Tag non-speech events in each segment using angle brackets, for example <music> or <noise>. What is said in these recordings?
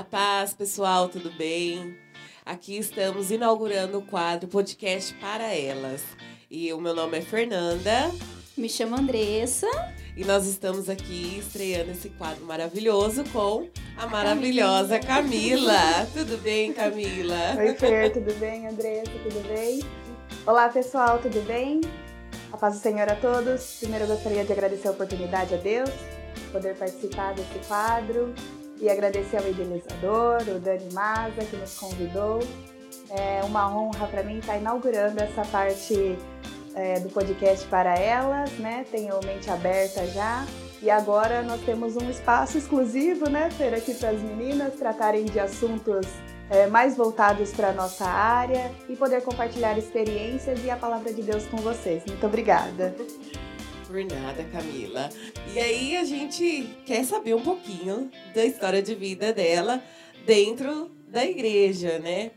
A paz, pessoal, tudo bem? Aqui estamos inaugurando o quadro Podcast para Elas. E o meu nome é Fernanda. Me chamo Andressa. E nós estamos aqui estreando esse quadro maravilhoso com a maravilhosa Camila. Camila. Tudo bem, Camila? Oi, Fer, tudo bem? Andressa, tudo bem? Olá, pessoal, tudo bem? A paz do Senhor a todos. Primeiro, eu gostaria de agradecer a oportunidade a Deus, poder participar desse quadro e agradecer ao idealizador, o Dani Maza, que nos convidou. É uma honra para mim estar inaugurando essa parte é, do podcast para elas, né? Tenho mente aberta já. E agora nós temos um espaço exclusivo, né, Fer, aqui para as meninas tratarem de assuntos é, mais voltados para a nossa área e poder compartilhar experiências e a palavra de Deus com vocês. Muito obrigada. <laughs> Por nada, Camila. E aí a gente quer saber um pouquinho da história de vida dela dentro da igreja, né?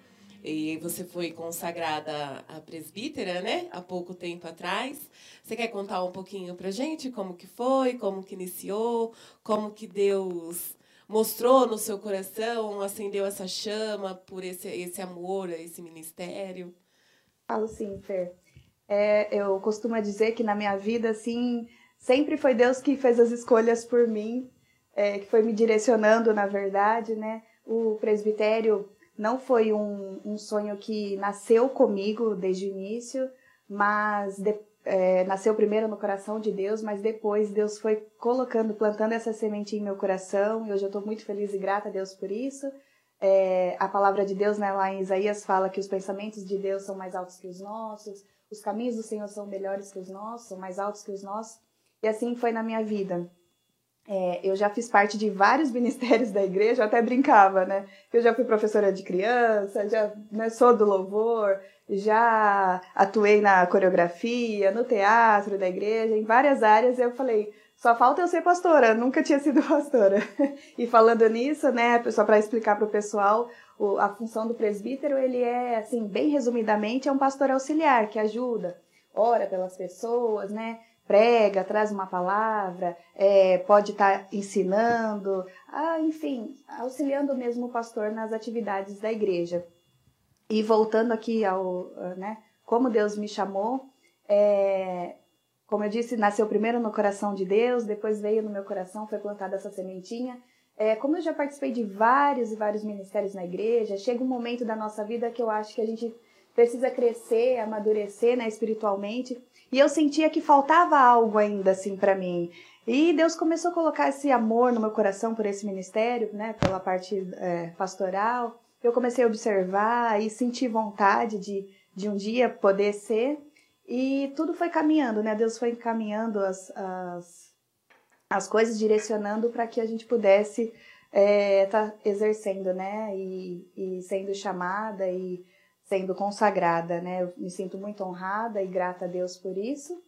E você foi consagrada a presbítera, né? Há pouco tempo atrás. Você quer contar um pouquinho pra gente como que foi, como que iniciou, como que Deus mostrou no seu coração, acendeu essa chama por esse, esse amor esse ministério? Falo sim, Fer. É, eu costumo dizer que na minha vida, assim, sempre foi Deus que fez as escolhas por mim, é, que foi me direcionando, na verdade, né? O presbitério não foi um, um sonho que nasceu comigo desde o início, mas de, é, nasceu primeiro no coração de Deus, mas depois Deus foi colocando, plantando essa semente em meu coração, e hoje eu estou muito feliz e grata a Deus por isso. É, a palavra de Deus, né, lá em Isaías, fala que os pensamentos de Deus são mais altos que os nossos, os caminhos do Senhor são melhores que os nossos, são mais altos que os nossos. E assim foi na minha vida. É, eu já fiz parte de vários <laughs> ministérios da igreja, eu até brincava, né? Eu já fui professora de criança, já né, sou do louvor, já atuei na coreografia, no teatro da igreja, em várias áreas. Eu falei, só falta eu ser pastora, nunca tinha sido <laughs> pastora. e falando nisso, né, só para explicar para o pessoal, o, a função do presbítero, ele é, assim, bem resumidamente, é um pastor auxiliar que ajuda, ora pelas pessoas, né? Prega, traz uma palavra, é, pode estar tá ensinando, ah, enfim, auxiliando mesmo o pastor nas atividades da igreja. E voltando aqui ao, né, como Deus me chamou, é, como eu disse, nasceu primeiro no coração de Deus, depois veio no meu coração, foi plantada essa sementinha, é, como eu já participei de vários e vários ministérios na igreja, chega um momento da nossa vida que eu acho que a gente precisa crescer, amadurecer né, espiritualmente. E eu sentia que faltava algo ainda assim para mim. E Deus começou a colocar esse amor no meu coração por esse ministério, né, pela parte é, pastoral. Eu comecei a observar e sentir vontade de, de um dia poder ser. E tudo foi caminhando, né? Deus foi encaminhando as, as as coisas, direcionando para que a gente pudesse estar é, tá exercendo, né? E, e sendo chamada e sendo consagrada, né? Eu me sinto muito honrada e grata a Deus por isso.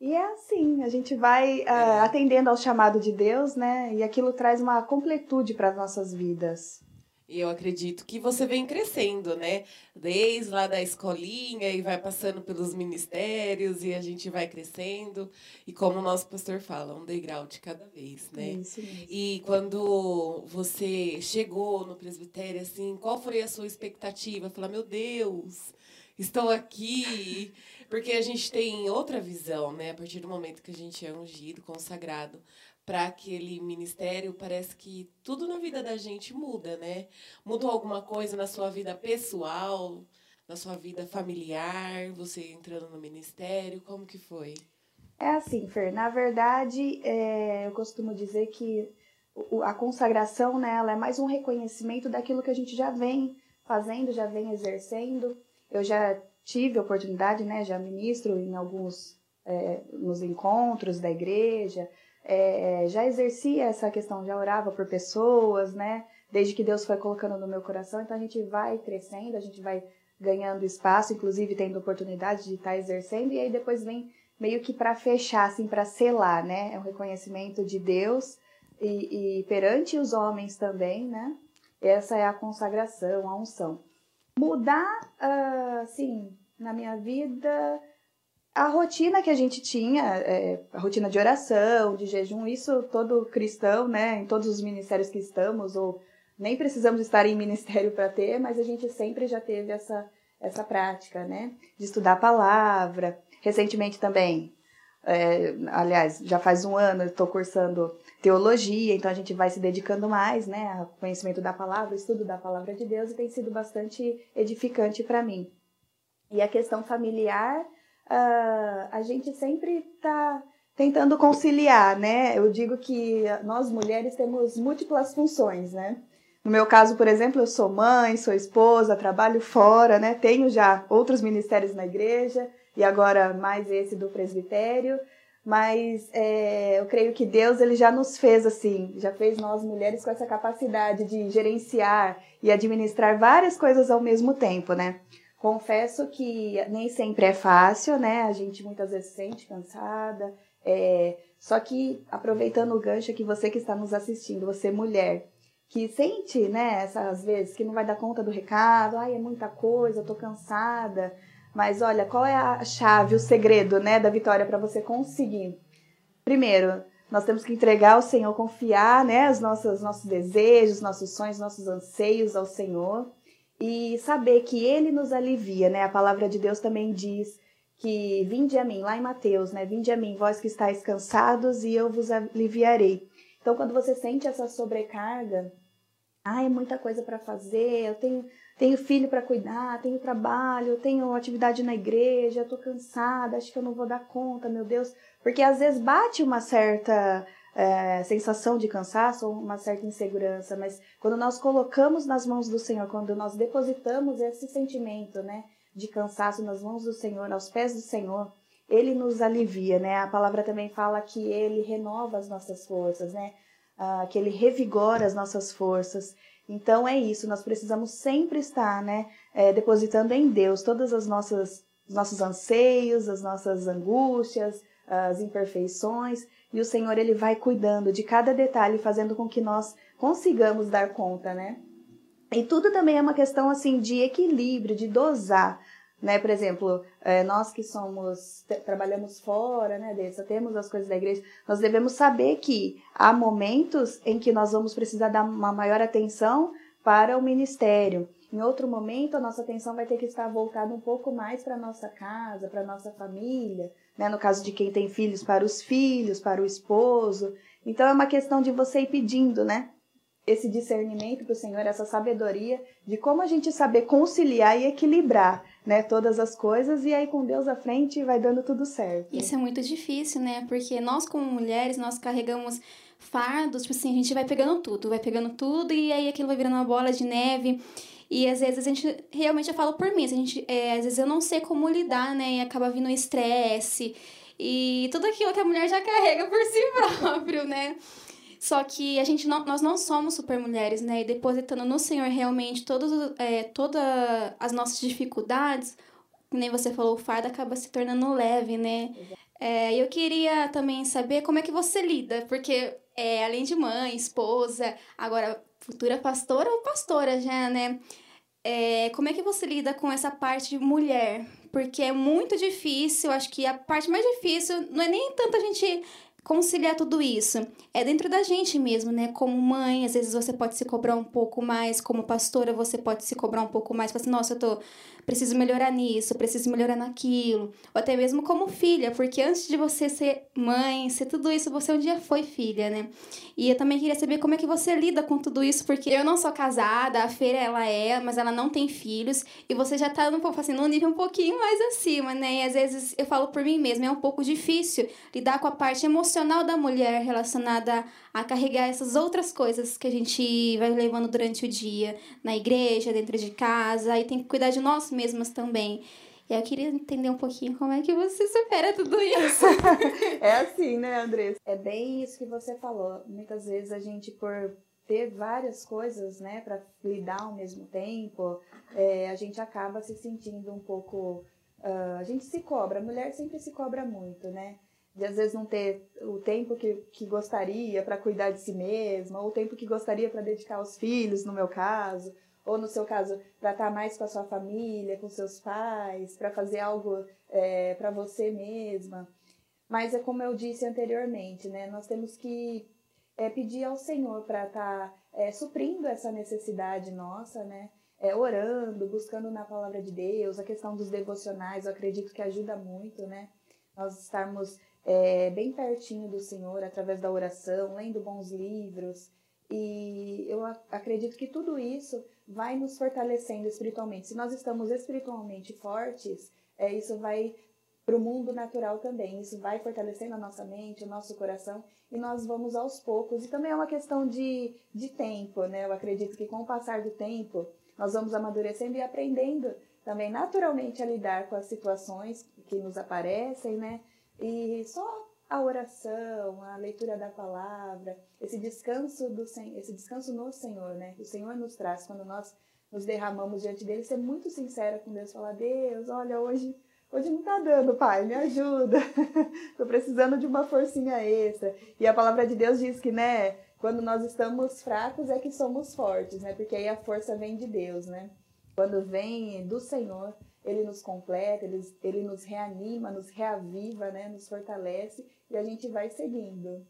E é assim, a gente vai uh, atendendo ao chamado de Deus, né? E aquilo traz uma completude para as nossas vidas. E eu acredito que você vem crescendo, né? Desde lá da escolinha e vai passando pelos ministérios e a gente vai crescendo. E como o nosso pastor fala, um degrau de cada vez, né? Isso mesmo. E quando você chegou no presbitério, assim, qual foi a sua expectativa? Falar, meu Deus, estou aqui. Porque a gente tem outra visão, né? A partir do momento que a gente é ungido, consagrado para aquele ministério, parece que tudo na vida da gente muda, né? Mudou alguma coisa na sua vida pessoal, na sua vida familiar, você entrando no ministério, como que foi? É assim, Fer, na verdade, é, eu costumo dizer que a consagração nela é mais um reconhecimento daquilo que a gente já vem fazendo, já vem exercendo. Eu já tive a oportunidade, né, já ministro em alguns, é, nos encontros da igreja, é, já exercia essa questão, já orava por pessoas, né? Desde que Deus foi colocando no meu coração, então a gente vai crescendo, a gente vai ganhando espaço, inclusive tendo oportunidade de estar tá exercendo, e aí depois vem meio que para fechar, assim, para selar, né? É um reconhecimento de Deus e, e perante os homens também, né? Essa é a consagração, a unção. Mudar, uh, assim, na minha vida, a rotina que a gente tinha, é, a rotina de oração, de jejum, isso todo cristão, né, em todos os ministérios que estamos, ou nem precisamos estar em ministério para ter, mas a gente sempre já teve essa, essa prática, né? De estudar a palavra. Recentemente também, é, aliás, já faz um ano eu estou cursando teologia, então a gente vai se dedicando mais, né, ao conhecimento da palavra, estudo da palavra de Deus, e tem sido bastante edificante para mim. E a questão familiar, uh, a gente sempre está tentando conciliar, né? Eu digo que nós mulheres temos múltiplas funções, né? No meu caso, por exemplo, eu sou mãe, sou esposa, trabalho fora, né? Tenho já outros ministérios na igreja e agora mais esse do presbitério. Mas é, eu creio que Deus ele já nos fez assim, já fez nós mulheres com essa capacidade de gerenciar e administrar várias coisas ao mesmo tempo, né? Confesso que nem sempre é fácil, né? A gente muitas vezes se sente cansada. É... Só que, aproveitando o gancho que você que está nos assistindo, você mulher, que sente, né, essas vezes que não vai dar conta do recado, ai, é muita coisa, eu tô cansada. Mas olha, qual é a chave, o segredo, né, da vitória para você conseguir? Primeiro, nós temos que entregar ao Senhor, confiar, né, os nossos, nossos desejos, nossos sonhos, nossos anseios ao Senhor e saber que Ele nos alivia, né? A palavra de Deus também diz que vinde a mim, lá em Mateus, né? Vinde a mim, vós que estáis cansados e eu vos aliviarei. Então, quando você sente essa sobrecarga, ah, é muita coisa para fazer, eu tenho tenho filho para cuidar, tenho trabalho, tenho atividade na igreja, estou cansada, acho que eu não vou dar conta, meu Deus. Porque às vezes bate uma certa é, sensação de cansaço uma certa insegurança, mas quando nós colocamos nas mãos do Senhor, quando nós depositamos esse sentimento, né, de cansaço nas mãos do Senhor, aos pés do Senhor, ele nos alivia, né? A palavra também fala que ele renova as nossas forças, né? Ah, que ele revigora as nossas forças. Então é isso, nós precisamos sempre estar, né, é, depositando em Deus todas as nossas os nossos anseios, as nossas angústias, as imperfeições, e o Senhor ele vai cuidando de cada detalhe, fazendo com que nós consigamos dar conta, né? E tudo também é uma questão assim de equilíbrio, de dosar, né? Por exemplo, é, nós que somos trabalhamos fora, né, dessa, temos as coisas da igreja, nós devemos saber que há momentos em que nós vamos precisar dar uma maior atenção para o ministério. Em outro momento, a nossa atenção vai ter que estar voltada um pouco mais para a nossa casa, para a nossa família, né? no caso de quem tem filhos, para os filhos, para o esposo. Então, é uma questão de você ir pedindo, né? Esse discernimento para o Senhor, essa sabedoria de como a gente saber conciliar e equilibrar né, todas as coisas, e aí com Deus à frente vai dando tudo certo. Isso é muito difícil, né? Porque nós, como mulheres, nós carregamos fardos, tipo assim, a gente vai pegando tudo, vai pegando tudo, e aí aquilo vai virando uma bola de neve. E às vezes a gente, realmente eu falo por mim, a gente, é, às vezes eu não sei como lidar, né? E acaba vindo estresse e tudo aquilo que a mulher já carrega por si <laughs> próprio, né? Só que a gente não, nós não somos super mulheres, né? E depositando no Senhor realmente todas, é, as nossas dificuldades, nem você falou, o fardo acaba se tornando leve, né? É, eu queria também saber como é que você lida, porque é, além de mãe, esposa, agora futura pastora ou pastora já, né? É, como é que você lida com essa parte de mulher? Porque é muito difícil, acho que a parte mais difícil não é nem tanto a gente conciliar tudo isso é dentro da gente mesmo, né? Como mãe, às vezes você pode se cobrar um pouco mais, como pastora, você pode se cobrar um pouco mais, assim, nossa, eu tô preciso melhorar nisso, preciso melhorar naquilo, ou até mesmo como filha, porque antes de você ser mãe, ser tudo isso, você um dia foi filha, né? E eu também queria saber como é que você lida com tudo isso, porque eu não sou casada, a Feira ela é, mas ela não tem filhos, e você já tá num, assim, num nível um pouquinho mais acima, né? E às vezes eu falo por mim mesma, é um pouco difícil lidar com a parte emocional da mulher relacionada a carregar essas outras coisas que a gente vai levando durante o dia, na igreja, dentro de casa, e tem que cuidar de nós mesmas também. E eu queria entender um pouquinho como é que você supera tudo isso. <laughs> é assim, né, Andressa? É bem isso que você falou. Muitas vezes a gente, por ter várias coisas, né, para lidar ao mesmo tempo, é, a gente acaba se sentindo um pouco. Uh, a gente se cobra, a mulher sempre se cobra muito, né? de às vezes não ter o tempo que, que gostaria para cuidar de si mesma, ou o tempo que gostaria para dedicar aos filhos, no meu caso, ou no seu caso, para estar tá mais com a sua família, com seus pais, para fazer algo é, para você mesma. Mas é como eu disse anteriormente, né? Nós temos que é pedir ao Senhor para estar tá, é, suprindo essa necessidade nossa, né? É, orando, buscando na palavra de Deus, a questão dos devocionais, eu acredito que ajuda muito, né? Nós estarmos é, bem pertinho do Senhor através da oração, lendo bons livros. E eu acredito que tudo isso vai nos fortalecendo espiritualmente. Se nós estamos espiritualmente fortes, é, isso vai para o mundo natural também. Isso vai fortalecendo a nossa mente, o nosso coração e nós vamos aos poucos. E também é uma questão de, de tempo, né? Eu acredito que com o passar do tempo, nós vamos amadurecendo e aprendendo também naturalmente a lidar com as situações que nos aparecem, né? E só a oração, a leitura da palavra, esse descanso do esse descanso no Senhor, né? O Senhor nos traz quando nós nos derramamos diante dele, ser muito sincera com Deus, falar: "Deus, olha, hoje Hoje não tá dando, pai, me ajuda. <laughs> Tô precisando de uma forcinha extra. E a palavra de Deus diz que, né, quando nós estamos fracos é que somos fortes, né? Porque aí a força vem de Deus, né? Quando vem do Senhor, ele nos completa, ele, ele nos reanima, nos reaviva, né? Nos fortalece e a gente vai seguindo.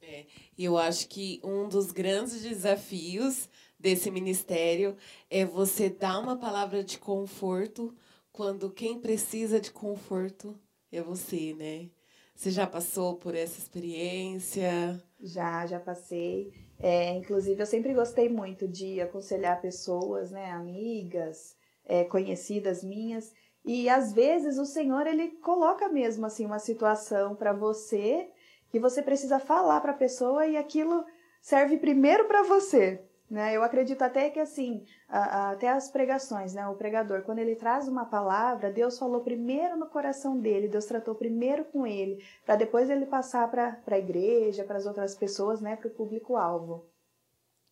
É, eu acho que um dos grandes desafios desse ministério é você dar uma palavra de conforto quando quem precisa de conforto é você, né? Você já passou por essa experiência? Já, já passei. É, inclusive, eu sempre gostei muito de aconselhar pessoas, né, amigas, é, conhecidas minhas. E às vezes o Senhor ele coloca mesmo assim uma situação para você que você precisa falar para a pessoa e aquilo serve primeiro para você. Né? Eu acredito até que assim, a, a, até as pregações, né? o pregador, quando ele traz uma palavra, Deus falou primeiro no coração dele, Deus tratou primeiro com ele, para depois ele passar para a igreja, para as outras pessoas, né? para o público-alvo.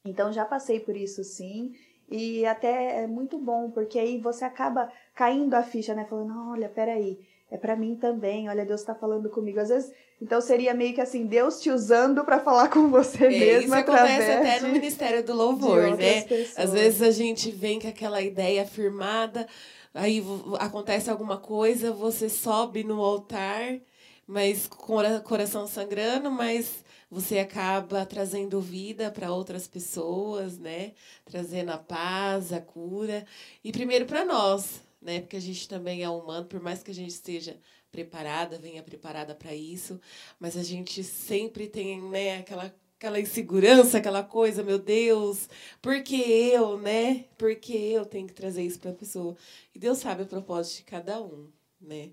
Então já passei por isso sim, e até é muito bom, porque aí você acaba caindo a ficha, né? Falando, olha, peraí, é para mim também, olha, Deus está falando comigo. Às vezes então seria meio que assim, Deus te usando para falar com você é, mesmo. Isso acontece até no Ministério do Louvor, né? Pessoas. Às vezes a gente vem com aquela ideia firmada, aí acontece alguma coisa, você sobe no altar, mas com o coração sangrando, mas você acaba trazendo vida para outras pessoas, né? Trazendo a paz, a cura. E primeiro para nós, né? Porque a gente também é humano, por mais que a gente esteja preparada, venha preparada para isso, mas a gente sempre tem, né, aquela aquela insegurança, aquela coisa, meu Deus, por que eu, né? Por que eu tenho que trazer isso para a pessoa? E Deus sabe o propósito de cada um, né?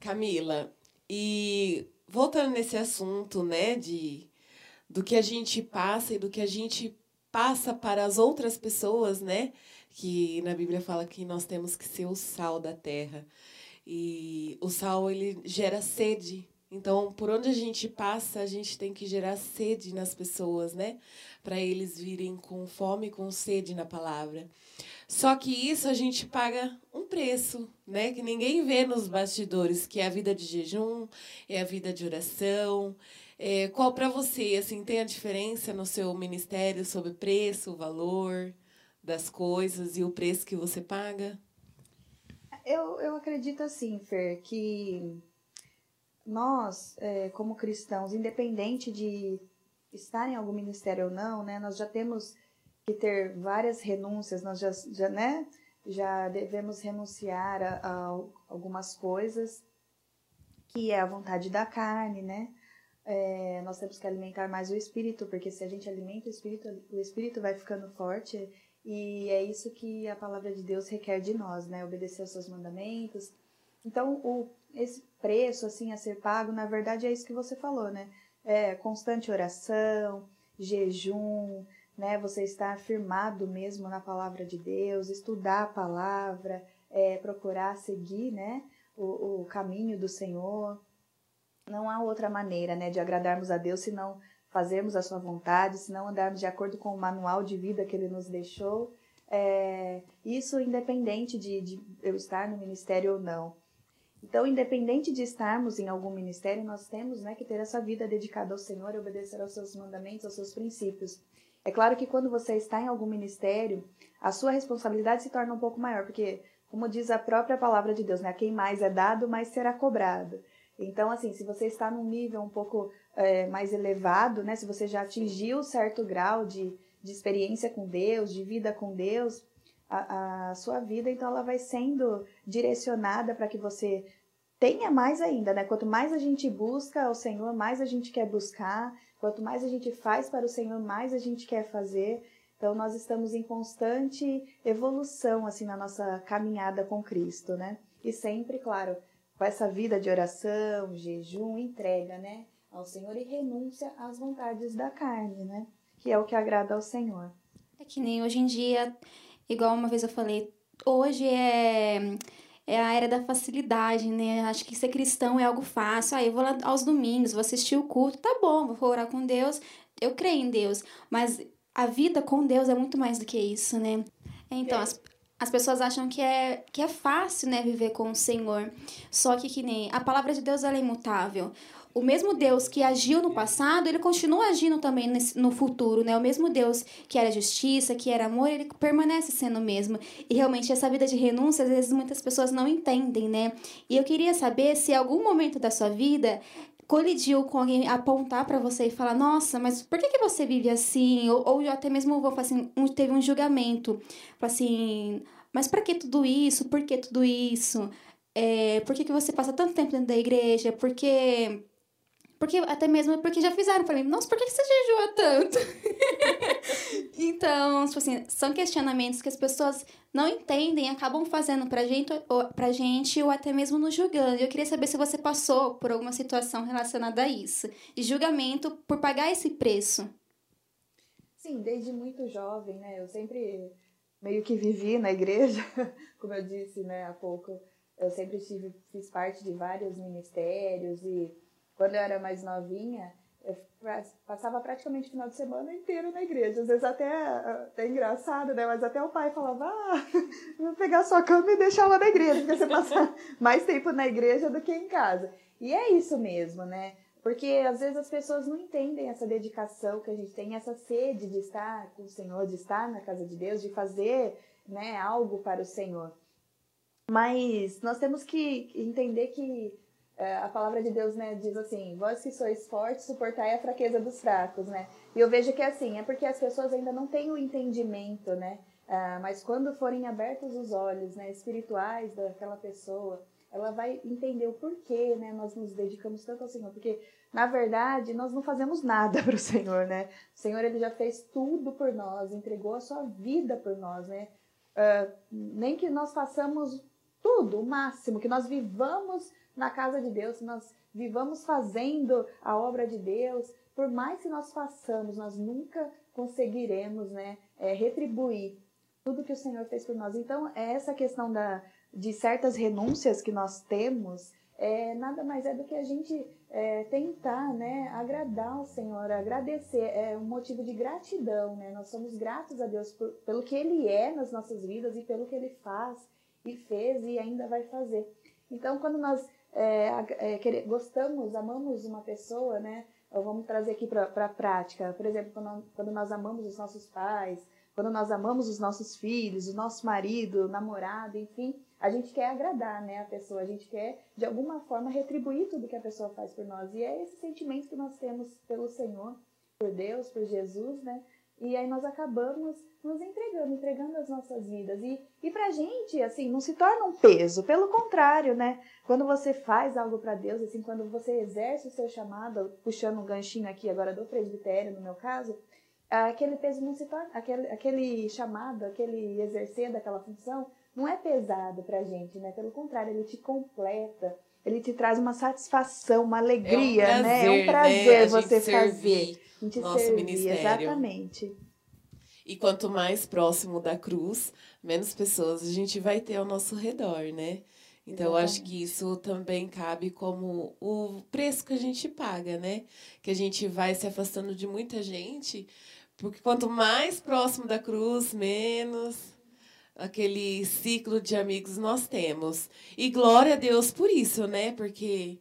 Camila, e voltando nesse assunto, né, de do que a gente passa e do que a gente passa para as outras pessoas, né? Que na Bíblia fala que nós temos que ser o sal da terra. E o sal ele gera sede. Então, por onde a gente passa, a gente tem que gerar sede nas pessoas, né? Para eles virem com fome, com sede na palavra. Só que isso a gente paga um preço, né? Que ninguém vê nos bastidores, que é a vida de jejum, é a vida de oração. É, qual para você, assim, tem a diferença no seu ministério sobre preço, valor das coisas e o preço que você paga? Eu, eu acredito assim, Fer, que nós, é, como cristãos, independente de estar em algum ministério ou não, né, nós já temos que ter várias renúncias, nós já, já, né, já devemos renunciar a, a algumas coisas que é a vontade da carne, né? É, nós temos que alimentar mais o espírito, porque se a gente alimenta o espírito, o espírito vai ficando forte e é isso que a palavra de Deus requer de nós, né? Obedecer aos seus mandamentos. Então, o, esse preço assim a ser pago, na verdade, é isso que você falou, né? É constante oração, jejum, né? Você estar firmado mesmo na palavra de Deus, estudar a palavra, é, procurar seguir, né? O, o caminho do Senhor. Não há outra maneira, né, de agradarmos a Deus senão fazermos a sua vontade, se não andarmos de acordo com o manual de vida que ele nos deixou. É, isso independente de, de eu estar no ministério ou não. Então, independente de estarmos em algum ministério, nós temos né, que ter essa vida dedicada ao Senhor obedecer aos seus mandamentos, aos seus princípios. É claro que quando você está em algum ministério, a sua responsabilidade se torna um pouco maior, porque, como diz a própria palavra de Deus, né, quem mais é dado, mais será cobrado. Então, assim, se você está num nível um pouco é, mais elevado, né? Se você já atingiu certo grau de, de experiência com Deus, de vida com Deus, a, a sua vida, então ela vai sendo direcionada para que você tenha mais ainda, né? Quanto mais a gente busca o Senhor, mais a gente quer buscar. Quanto mais a gente faz para o Senhor, mais a gente quer fazer. Então nós estamos em constante evolução assim na nossa caminhada com Cristo, né? E sempre, claro, com essa vida de oração, jejum, entrega, né, ao Senhor e renúncia às vontades da carne, né? Que é o que agrada ao Senhor. É que nem hoje em dia, igual uma vez eu falei, hoje é é a era da facilidade, né? Acho que ser cristão é algo fácil. Ah, eu vou lá aos domingos, vou assistir o culto, tá bom, vou orar com Deus, eu creio em Deus. Mas a vida com Deus é muito mais do que isso, né? Então, é. as, as pessoas acham que é, que é fácil, né, viver com o Senhor. Só que que nem a palavra de Deus ela é imutável. O mesmo Deus que agiu no passado, ele continua agindo também nesse, no futuro, né? O mesmo Deus que era justiça, que era amor, ele permanece sendo o mesmo. E realmente essa vida de renúncia, às vezes muitas pessoas não entendem, né? E eu queria saber se algum momento da sua vida colidiu com alguém apontar para você e falar, nossa, mas por que, que você vive assim? Ou, ou até mesmo vou assim, um, teve um julgamento, assim, mas para que tudo isso? Por que tudo isso? É, por que, que você passa tanto tempo dentro da igreja? Porque porque até mesmo porque já fizeram mim, nossa, por que você jejua tanto? <laughs> então, tipo assim, são questionamentos que as pessoas não entendem, acabam fazendo pra gente, ou, pra gente ou até mesmo nos julgando. E eu queria saber se você passou por alguma situação relacionada a isso, de julgamento por pagar esse preço. Sim, desde muito jovem, né? Eu sempre meio que vivi na igreja, <laughs> como eu disse, né, há pouco. Eu sempre tive, fiz parte de vários ministérios e quando eu era mais novinha, eu passava praticamente o final de semana inteiro na igreja. Às vezes até, até engraçado, né? Mas até o pai falava, ah, vou pegar sua cama e deixar ela na igreja, porque você passa <laughs> mais tempo na igreja do que em casa. E é isso mesmo, né? Porque às vezes as pessoas não entendem essa dedicação que a gente tem, essa sede de estar com o Senhor, de estar na casa de Deus, de fazer né, algo para o Senhor. Mas nós temos que entender que a palavra de Deus né, diz assim: Vós que sois fortes, suportai a fraqueza dos fracos, né? E eu vejo que é assim, é porque as pessoas ainda não têm o entendimento, né? Ah, mas quando forem abertos os olhos né, espirituais daquela pessoa, ela vai entender o porquê né, nós nos dedicamos tanto ao Senhor. Porque, na verdade, nós não fazemos nada <laughs> para o Senhor, né? O Senhor ele já fez tudo por nós, entregou a sua vida por nós, né? Uh, nem que nós façamos tudo, o máximo, que nós vivamos na casa de Deus, nós vivamos fazendo a obra de Deus, por mais que nós façamos, nós nunca conseguiremos né, é, retribuir tudo que o Senhor fez por nós. Então, é essa questão da, de certas renúncias que nós temos, é, nada mais é do que a gente é, tentar né, agradar o Senhor, agradecer, é um motivo de gratidão, né? Nós somos gratos a Deus por, pelo que Ele é nas nossas vidas e pelo que Ele faz e fez e ainda vai fazer. Então, quando nós é, é, querer, gostamos, amamos uma pessoa, né? Vamos trazer aqui para a prática. Por exemplo, quando, quando nós amamos os nossos pais, quando nós amamos os nossos filhos, o nosso marido, namorado, enfim, a gente quer agradar né, a pessoa, a gente quer de alguma forma retribuir tudo que a pessoa faz por nós. E é esse sentimento que nós temos pelo Senhor, por Deus, por Jesus, né? E aí nós acabamos nos entregando, entregando as nossas vidas. E, e pra gente, assim, não se torna um peso. Pelo contrário, né? Quando você faz algo para Deus, assim, quando você exerce o seu chamado, puxando um ganchinho aqui agora do presbitério, no meu caso, aquele peso não se torna, aquele, aquele chamado, aquele exercer daquela função, não é pesado pra gente, né? Pelo contrário, ele te completa, ele te traz uma satisfação, uma alegria, é um prazer, né? É um prazer né? você fazer de nosso servir, ministério. Exatamente. E quanto mais próximo da cruz, menos pessoas a gente vai ter ao nosso redor, né? Então, eu acho que isso também cabe como o preço que a gente paga, né? Que a gente vai se afastando de muita gente, porque quanto mais próximo da cruz, menos aquele ciclo de amigos nós temos. E glória a Deus por isso, né? Porque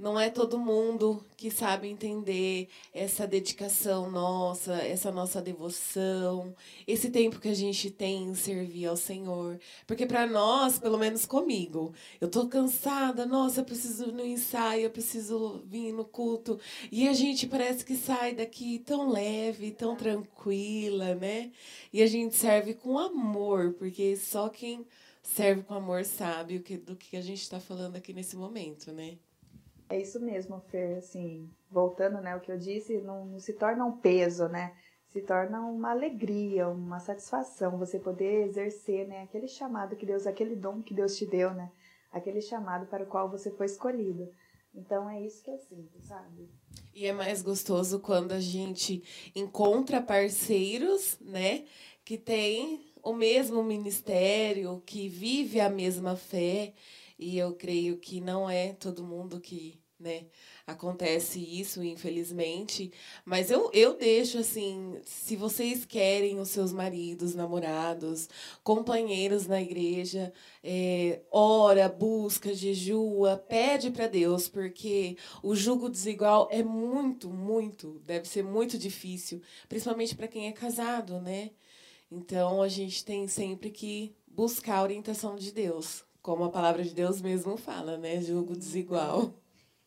não é todo mundo que sabe entender essa dedicação nossa, essa nossa devoção, esse tempo que a gente tem em servir ao Senhor. Porque para nós, pelo menos comigo, eu tô cansada, nossa, eu preciso ir no ensaio, eu preciso vir no culto. E a gente parece que sai daqui tão leve, tão tranquila, né? E a gente serve com amor, porque só quem serve com amor sabe do que a gente está falando aqui nesse momento, né? É isso mesmo, Fer, assim, voltando, né, o que eu disse, não, não se torna um peso, né, se torna uma alegria, uma satisfação você poder exercer, né, aquele chamado que Deus, aquele dom que Deus te deu, né, aquele chamado para o qual você foi escolhido. Então é isso que eu sinto, sabe? E é mais gostoso quando a gente encontra parceiros, né, que tem o mesmo ministério, que vive a mesma fé, e eu creio que não é todo mundo que né? Acontece isso, infelizmente. Mas eu, eu deixo assim: se vocês querem os seus maridos, namorados, companheiros na igreja, é, ora, busca, jejua, pede para Deus, porque o jugo desigual é muito, muito, deve ser muito difícil, principalmente para quem é casado, né? Então a gente tem sempre que buscar a orientação de Deus, como a palavra de Deus mesmo fala, né? Jugo desigual.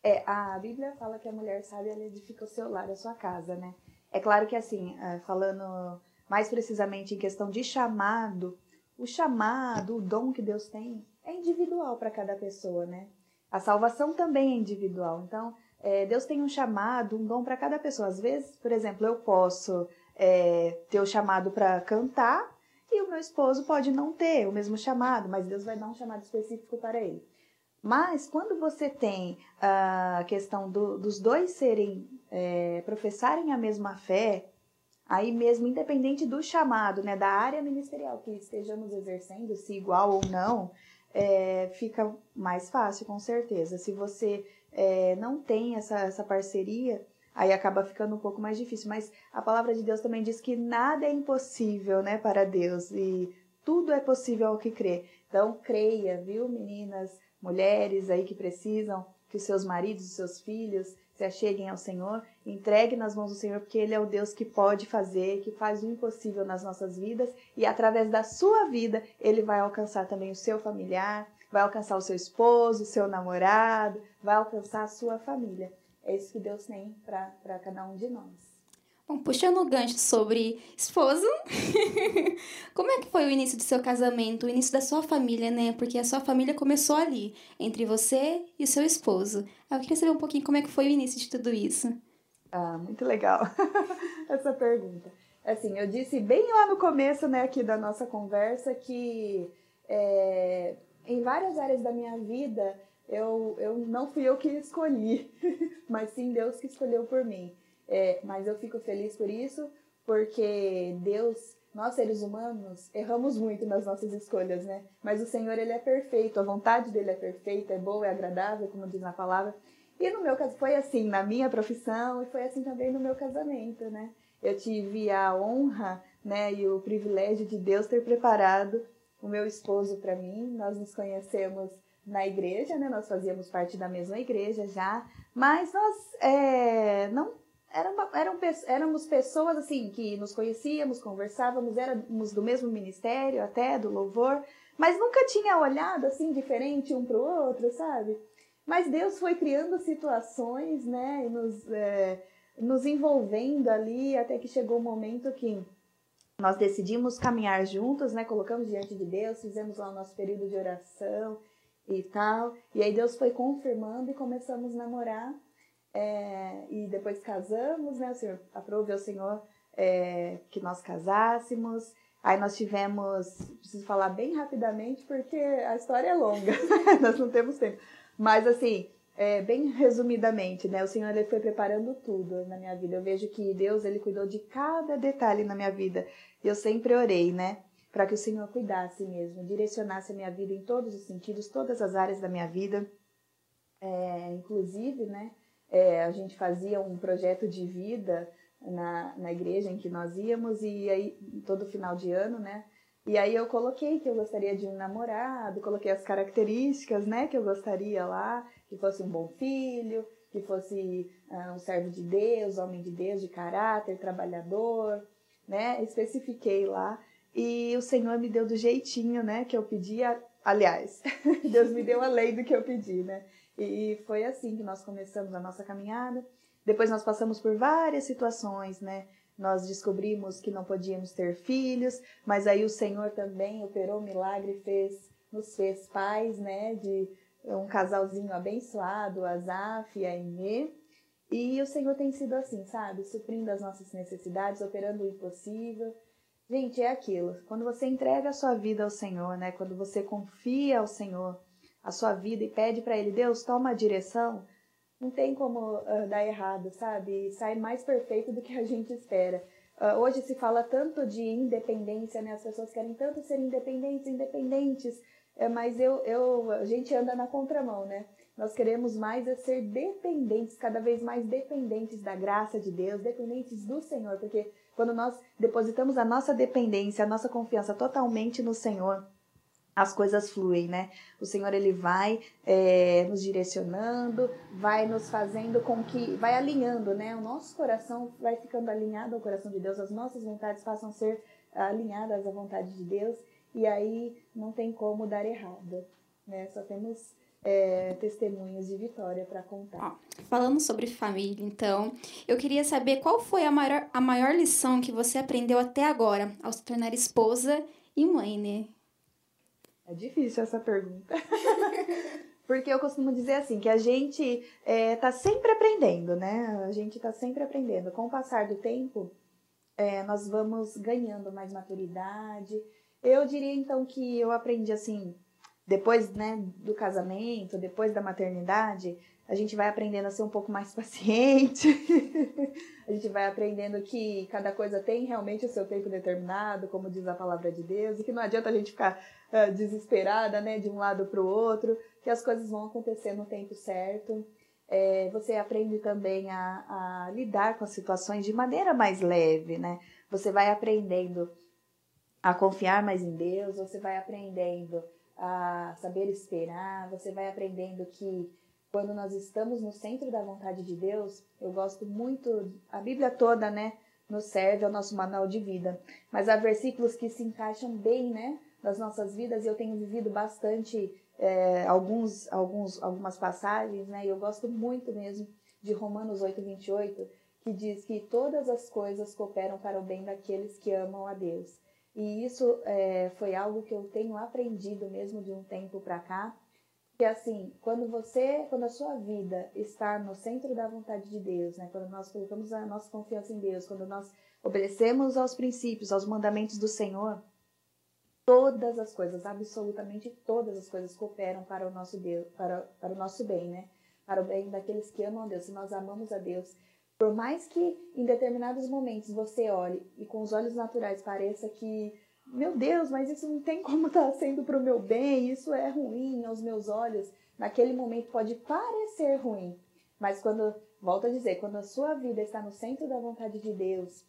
É, a Bíblia fala que a mulher sábia ela edifica o seu lar, a sua casa, né? É claro que assim, é, falando mais precisamente em questão de chamado, o chamado, o dom que Deus tem é individual para cada pessoa, né? A salvação também é individual. Então, é, Deus tem um chamado, um dom para cada pessoa. Às vezes, por exemplo, eu posso é, ter o chamado para cantar e o meu esposo pode não ter o mesmo chamado, mas Deus vai dar um chamado específico para ele. Mas quando você tem a questão do, dos dois serem, é, professarem a mesma fé, aí mesmo, independente do chamado, né, da área ministerial que estejamos exercendo, se igual ou não, é, fica mais fácil, com certeza. Se você é, não tem essa, essa parceria, aí acaba ficando um pouco mais difícil. Mas a palavra de Deus também diz que nada é impossível né, para Deus e tudo é possível ao que crê. Então, creia, viu, meninas? mulheres aí que precisam que os seus maridos, os seus filhos se acheguem ao Senhor, entregue nas mãos do Senhor, porque Ele é o Deus que pode fazer, que faz o impossível nas nossas vidas, e através da sua vida, Ele vai alcançar também o seu familiar, vai alcançar o seu esposo, o seu namorado, vai alcançar a sua família. É isso que Deus tem para cada um de nós. Bom, puxando o gancho sobre esposo, <laughs> como é que foi o início do seu casamento, o início da sua família, né? Porque a sua família começou ali, entre você e o seu esposo. Eu queria saber um pouquinho como é que foi o início de tudo isso. Ah, muito legal <laughs> essa pergunta. Assim, eu disse bem lá no começo, né, aqui da nossa conversa, que é, em várias áreas da minha vida eu, eu não fui eu que escolhi, <laughs> mas sim Deus que escolheu por mim. É, mas eu fico feliz por isso, porque Deus, nós seres humanos, erramos muito nas nossas escolhas, né? Mas o Senhor, ele é perfeito, a vontade dele é perfeita, é boa, é agradável, como diz na palavra. E no meu caso, foi assim na minha profissão e foi assim também no meu casamento, né? Eu tive a honra, né, e o privilégio de Deus ter preparado o meu esposo para mim. Nós nos conhecemos na igreja, né? Nós fazíamos parte da mesma igreja já, mas nós é, não eram, eram, éramos pessoas assim que nos conhecíamos, conversávamos, éramos do mesmo ministério até, do louvor, mas nunca tinha olhado assim diferente um para o outro, sabe? Mas Deus foi criando situações, né, e nos, é, nos envolvendo ali até que chegou o momento que nós decidimos caminhar juntos, né, colocamos diante de Deus, fizemos lá o nosso período de oração e tal, e aí Deus foi confirmando e começamos a namorar é, e depois casamos, né? O Senhor aprove ao Senhor é, que nós casássemos. Aí nós tivemos, preciso falar bem rapidamente porque a história é longa, <laughs> nós não temos tempo. Mas assim, é, bem resumidamente, né? O Senhor ele foi preparando tudo na minha vida. Eu vejo que Deus ele cuidou de cada detalhe na minha vida. Eu sempre orei, né? Para que o Senhor cuidasse mesmo, direcionasse a minha vida em todos os sentidos, todas as áreas da minha vida. É, inclusive, né? é, a gente fazia um projeto de vida na, na igreja em que nós íamos e aí todo final de ano, né? E aí eu coloquei que eu gostaria de um namorado, coloquei as características, né, que eu gostaria lá, que fosse um bom filho, que fosse uh, um servo de Deus, homem de Deus, de caráter, trabalhador, né? Especifiquei lá. E o Senhor me deu do jeitinho, né? Que eu pedi. Aliás, <laughs> Deus me deu além do que eu pedi, né? E foi assim que nós começamos a nossa caminhada. Depois nós passamos por várias situações, né? Nós descobrimos que não podíamos ter filhos, mas aí o Senhor também operou um milagre fez, nos fez pais, né? De um casalzinho abençoado, Azaf e Aimee. E o Senhor tem sido assim, sabe? Suprindo as nossas necessidades, operando o impossível. Gente, é aquilo. Quando você entrega a sua vida ao Senhor, né? Quando você confia ao Senhor a sua vida e pede para Ele, Deus, toma a direção, não tem como uh, dar errado, sabe? sai mais perfeito do que a gente espera. Uh, hoje se fala tanto de independência, né? As pessoas querem tanto ser independentes, independentes, é, mas eu, eu, a gente anda na contramão, né? Nós queremos mais é ser dependentes, cada vez mais dependentes da graça de Deus, dependentes do Senhor, porque quando nós depositamos a nossa dependência, a nossa confiança totalmente no Senhor, as coisas fluem, né? O Senhor ele vai é, nos direcionando, vai nos fazendo com que, vai alinhando, né? O nosso coração vai ficando alinhado ao coração de Deus, as nossas vontades passam a ser alinhadas à vontade de Deus e aí não tem como dar errado, né? Só temos é, testemunhos de vitória para contar. Ó, falando sobre família, então, eu queria saber qual foi a maior, a maior lição que você aprendeu até agora ao se tornar esposa e mãe, né? É difícil essa pergunta. <laughs> Porque eu costumo dizer assim, que a gente está é, tá sempre aprendendo, né? A gente está sempre aprendendo. Com o passar do tempo, é, nós vamos ganhando mais maturidade. Eu diria, então, que eu aprendi, assim, depois né, do casamento, depois da maternidade, a gente vai aprendendo a ser um pouco mais <laughs> paciente, a gente vai aprendendo que cada coisa tem realmente o seu tempo determinado, como diz a palavra de Deus, e que não adianta a gente ficar uh, desesperada né, de um lado para o outro, que as coisas vão acontecer no tempo certo. É, você aprende também a, a lidar com as situações de maneira mais leve, né? Você vai aprendendo a confiar mais em Deus, você vai aprendendo a saber esperar, você vai aprendendo que quando nós estamos no centro da vontade de Deus, eu gosto muito, a Bíblia toda, né, nos serve ao nosso manual de vida, mas há versículos que se encaixam bem, né, nas nossas vidas e eu tenho vivido bastante é, alguns, alguns, algumas passagens, né, e eu gosto muito mesmo de Romanos 8, 28, que diz que todas as coisas cooperam para o bem daqueles que amam a Deus. E isso é, foi algo que eu tenho aprendido mesmo de um tempo para cá, que assim, quando você, quando a sua vida está no centro da vontade de Deus, né, quando nós colocamos a nossa confiança em Deus, quando nós obedecemos aos princípios, aos mandamentos do Senhor, todas as coisas, absolutamente todas as coisas cooperam para o nosso Deus, para, para o nosso bem, né? Para o bem daqueles que amam a Deus. Se nós amamos a Deus, por mais que em determinados momentos você olhe e com os olhos naturais pareça que, meu Deus, mas isso não tem como estar tá sendo para o meu bem, isso é ruim aos meus olhos, naquele momento pode parecer ruim. Mas quando, volto a dizer, quando a sua vida está no centro da vontade de Deus,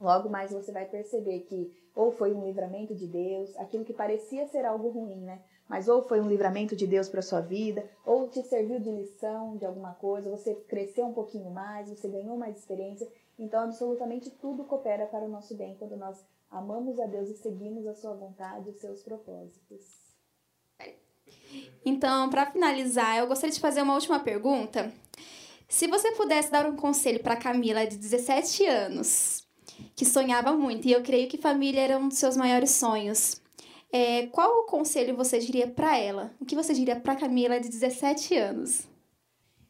logo mais você vai perceber que ou foi um livramento de Deus, aquilo que parecia ser algo ruim, né? Mas ou foi um livramento de Deus para sua vida, ou te serviu de lição de alguma coisa, você cresceu um pouquinho mais, você ganhou mais experiência. Então, absolutamente tudo coopera para o nosso bem quando nós amamos a Deus e seguimos a sua vontade e os seus propósitos. Então, para finalizar, eu gostaria de fazer uma última pergunta. Se você pudesse dar um conselho para Camila de 17 anos, que sonhava muito, e eu creio que família era um dos seus maiores sonhos, é, qual o conselho você diria para ela? O que você diria para Camila de 17 anos?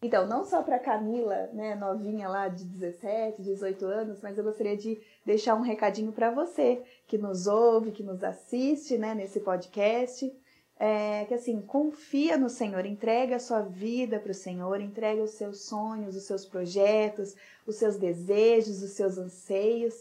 Então, não só para Camila, né, novinha lá de 17, 18 anos, mas eu gostaria de deixar um recadinho para você que nos ouve, que nos assiste, né, nesse podcast, é, que assim, confia no Senhor, entrega a sua vida para o Senhor, entrega os seus sonhos, os seus projetos, os seus desejos, os seus anseios,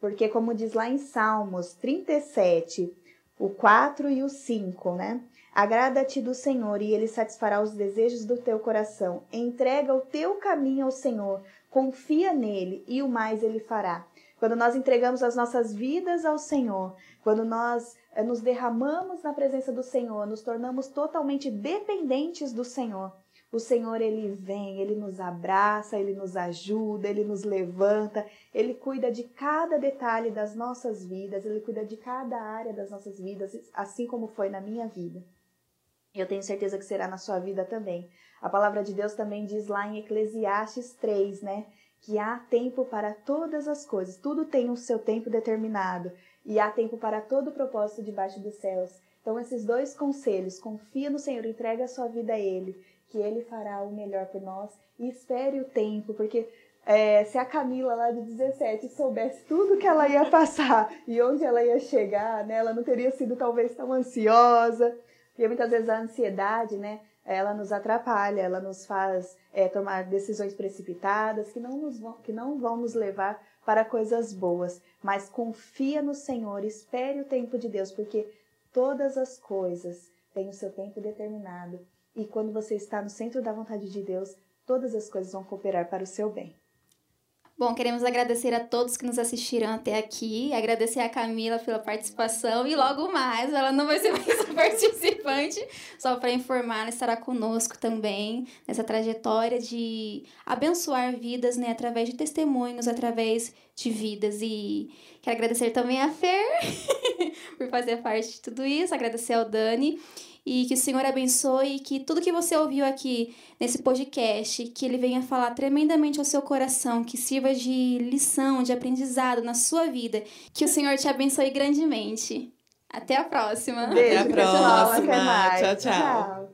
porque como diz lá em Salmos 37, o 4 e o 5, né? Agrada-te do Senhor e ele satisfará os desejos do teu coração. Entrega o teu caminho ao Senhor, confia nele e o mais ele fará. Quando nós entregamos as nossas vidas ao Senhor, quando nós eh, nos derramamos na presença do Senhor, nos tornamos totalmente dependentes do Senhor, O Senhor, ele vem, ele nos abraça, ele nos ajuda, ele nos levanta, ele cuida de cada detalhe das nossas vidas, ele cuida de cada área das nossas vidas, assim como foi na minha vida. Eu tenho certeza que será na sua vida também. A palavra de Deus também diz lá em Eclesiastes 3, né? Que há tempo para todas as coisas, tudo tem o seu tempo determinado, e há tempo para todo o propósito debaixo dos céus. Então, esses dois conselhos, confia no Senhor, entrega a sua vida a Ele, que Ele fará o melhor por nós, e espere o tempo, porque é, se a Camila lá de 17 soubesse tudo que ela ia passar <laughs> e onde ela ia chegar, né, ela não teria sido talvez tão ansiosa. Porque muitas vezes a ansiedade, né, ela nos atrapalha, ela nos faz é, tomar decisões precipitadas que não, nos vão, que não vão nos levar para coisas boas. Mas confia no Senhor, espere o tempo de Deus, porque Todas as coisas têm o seu tempo determinado, e quando você está no centro da vontade de Deus, todas as coisas vão cooperar para o seu bem. Bom, queremos agradecer a todos que nos assistiram até aqui, agradecer a Camila pela participação e logo mais, ela não vai ser <laughs> mais participante, só para informar, ela estará conosco também nessa trajetória de abençoar vidas, né, através de testemunhos, através de vidas e quero agradecer também a Fer <laughs> por fazer parte de tudo isso, agradecer ao Dani e que o Senhor abençoe e que tudo que você ouviu aqui nesse podcast, que ele venha falar tremendamente ao seu coração, que sirva de lição, de aprendizado na sua vida. Que o Senhor te abençoe grandemente. Até a próxima. Beijo, Até a próxima. Pessoal, até mais. tchau. tchau. tchau.